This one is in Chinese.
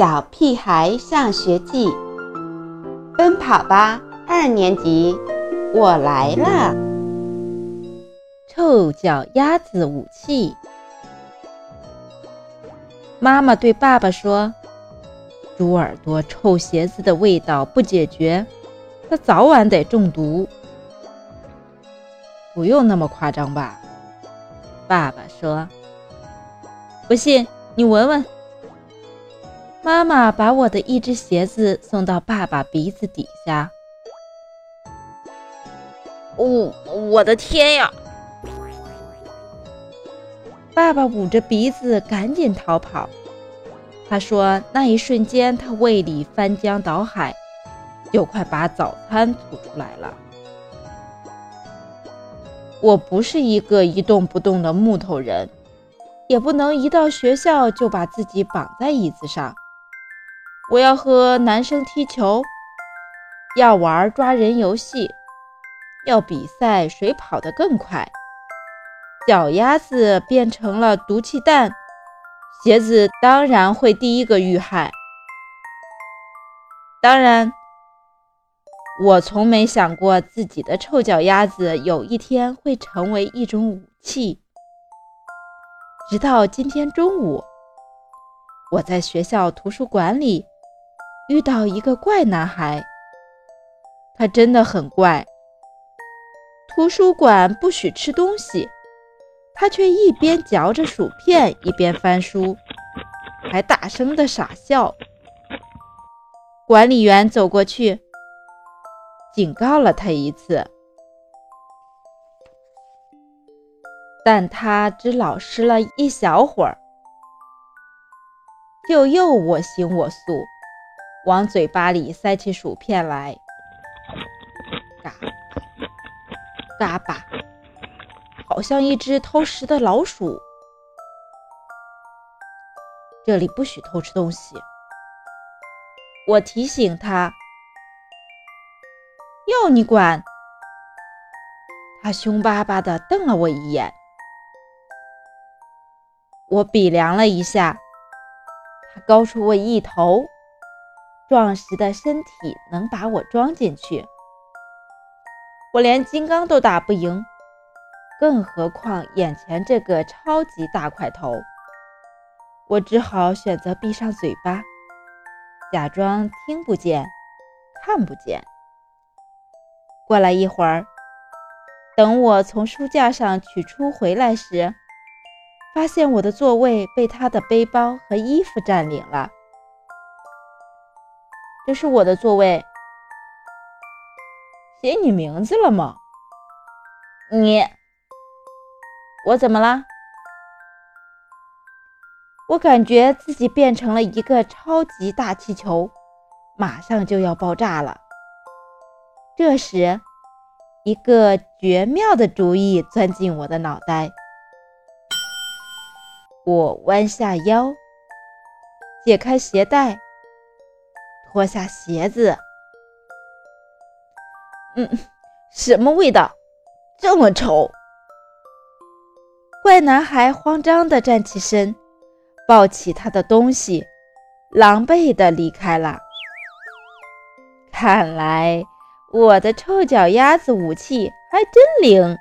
小屁孩上学记》，奔跑吧二年级，我来了！臭脚丫子武器。妈妈对爸爸说：“猪耳朵臭鞋子的味道不解决，他早晚得中毒。”不用那么夸张吧？爸爸说：“不信你闻闻。”妈妈把我的一只鞋子送到爸爸鼻子底下。哦，我的天呀！爸爸捂着鼻子赶紧逃跑。他说：“那一瞬间，他胃里翻江倒海，就快把早餐吐出来了。”我不是一个一动不动的木头人，也不能一到学校就把自己绑在椅子上。我要和男生踢球，要玩抓人游戏，要比赛谁跑得更快。脚丫子变成了毒气弹，鞋子当然会第一个遇害。当然，我从没想过自己的臭脚丫子有一天会成为一种武器。直到今天中午，我在学校图书馆里。遇到一个怪男孩，他真的很怪。图书馆不许吃东西，他却一边嚼着薯片一边翻书，还大声的傻笑。管理员走过去，警告了他一次，但他只老实了一小会儿，就又我行我素。往嘴巴里塞起薯片来，嘎嘎巴，好像一只偷食的老鼠。这里不许偷吃东西，我提醒他。要你管？他凶巴巴地瞪了我一眼。我比量了一下，他高出我一头。壮实的身体能把我装进去，我连金刚都打不赢，更何况眼前这个超级大块头。我只好选择闭上嘴巴，假装听不见、看不见。过了一会儿，等我从书架上取出回来时，发现我的座位被他的背包和衣服占领了。这是我的座位，写你名字了吗？你，我怎么了？我感觉自己变成了一个超级大气球，马上就要爆炸了。这时，一个绝妙的主意钻进我的脑袋。我弯下腰，解开鞋带。脱下鞋子，嗯，什么味道？这么臭！怪男孩慌张地站起身，抱起他的东西，狼狈地离开了。看来我的臭脚丫子武器还真灵。